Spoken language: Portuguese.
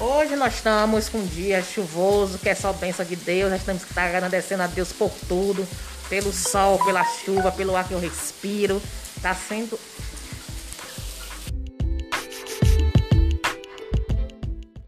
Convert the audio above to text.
Hoje nós estamos com um dia chuvoso, que é só bênção de Deus. Nós estamos estar agradecendo a Deus por tudo, pelo sol, pela chuva, pelo ar que eu respiro. Tá sendo